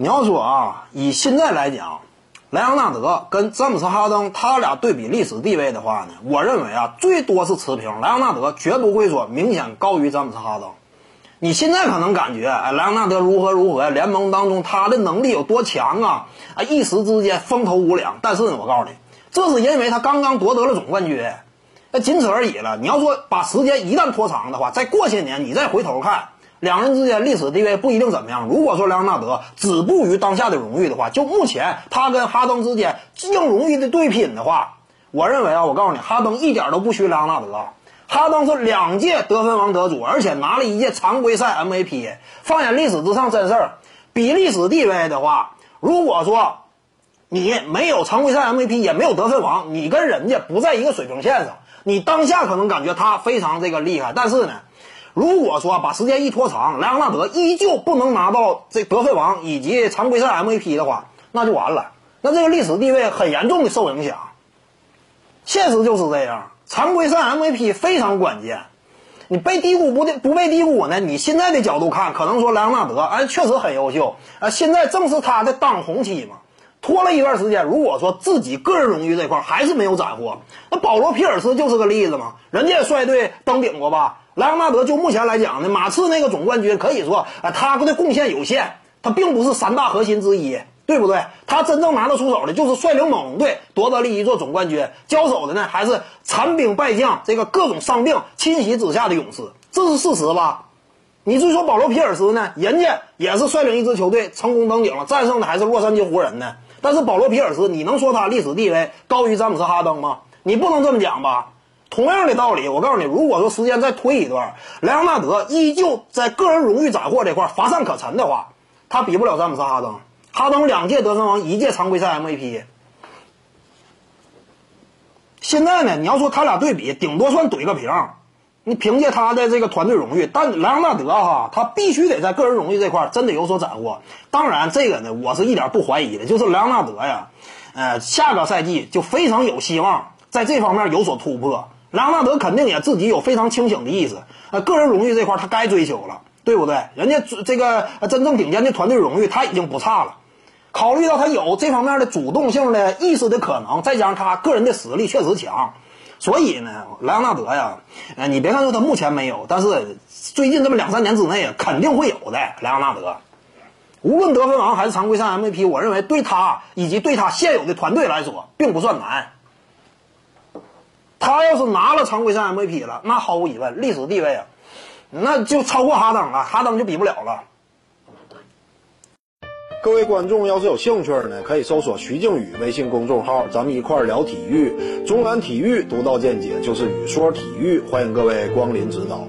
你要说啊，以现在来讲，莱昂纳德跟詹姆斯哈登他俩对比历史地位的话呢，我认为啊，最多是持平。莱昂纳德绝不会说明显高于詹姆斯哈登。你现在可能感觉，哎，莱昂纳德如何如何，联盟当中他的能力有多强啊？啊，一时之间风头无两。但是呢，我告诉你，这是因为他刚刚夺得了总冠军，那仅此而已了。你要说把时间一旦拖长的话，再过些年你再回头看，两人之间历史地位不一定怎么样。如果说莱昂纳德止步于当下的荣誉的话，就目前他跟哈登之间硬荣誉的对拼的话，我认为啊，我告诉你，哈登一点都不虚莱昂纳德。哈登是两届得分王得主，而且拿了一届常规赛 MVP。放眼历史之上，真事儿。比历史地位的话，如果说你没有常规赛 MVP，也没有得分王，你跟人家不在一个水平线上。你当下可能感觉他非常这个厉害，但是呢，如果说把时间一拖长，莱昂纳德依旧不能拿到这得分王以及常规赛 MVP 的话，那就完了。那这个历史地位很严重的受影响。现实就是这样。常规赛 MVP 非常关键，你被低估不的不被低估呢？你现在的角度看，可能说莱昂纳德哎确实很优秀啊，现在正是他的当红期嘛。拖了一段时间，如果说自己个人荣誉这块还是没有斩获，那保罗皮尔斯就是个例子嘛，人家也率队登顶过吧？莱昂纳德就目前来讲呢，马刺那个总冠军可以说啊，他的贡献有限，他并不是三大核心之一。对不对？他真正拿得出手的，就是率领猛龙队夺得了一座总冠军。交手的呢，还是残兵败将，这个各种伤病侵袭之下的勇士，这是事实吧？你至于说保罗皮尔斯呢，人家也是率领一支球队成功登顶了，战胜的还是洛杉矶湖人呢。但是保罗皮尔斯，你能说他历史地位高于詹姆斯哈登吗？你不能这么讲吧？同样的道理，我告诉你，如果说时间再推一段，莱昂纳德依旧在个人荣誉斩获这块乏善可陈的话，他比不了詹姆斯哈登。哈登两届得分王，一届常规赛 MVP。现在呢，你要说他俩对比，顶多算怼个平。你凭借他的这个团队荣誉，但莱昂纳德哈，他必须得在个人荣誉这块真的有所斩获。当然，这个呢，我是一点不怀疑的，就是莱昂纳德呀，呃，下个赛季就非常有希望在这方面有所突破。莱昂纳德肯定也自己有非常清醒的意思，呃，个人荣誉这块他该追求了，对不对？人家这个真正顶尖的团队荣誉他已经不差了。考虑到他有这方面的主动性的意识的可能，再加上他个人的实力确实强，所以呢，莱昂纳德呀，呃，你别看说他目前没有，但是最近这么两三年之内肯定会有的。莱昂纳德，无论得分王还是常规赛 MVP，我认为对他以及对他现有的团队来说，并不算难。他要是拿了常规赛 MVP 了，那毫无疑问，历史地位啊，那就超过哈登了，哈登就比不了了。各位观众要是有兴趣呢，可以搜索徐静宇微信公众号，咱们一块聊体育。中南体育独到见解就是语说体育，欢迎各位光临指导。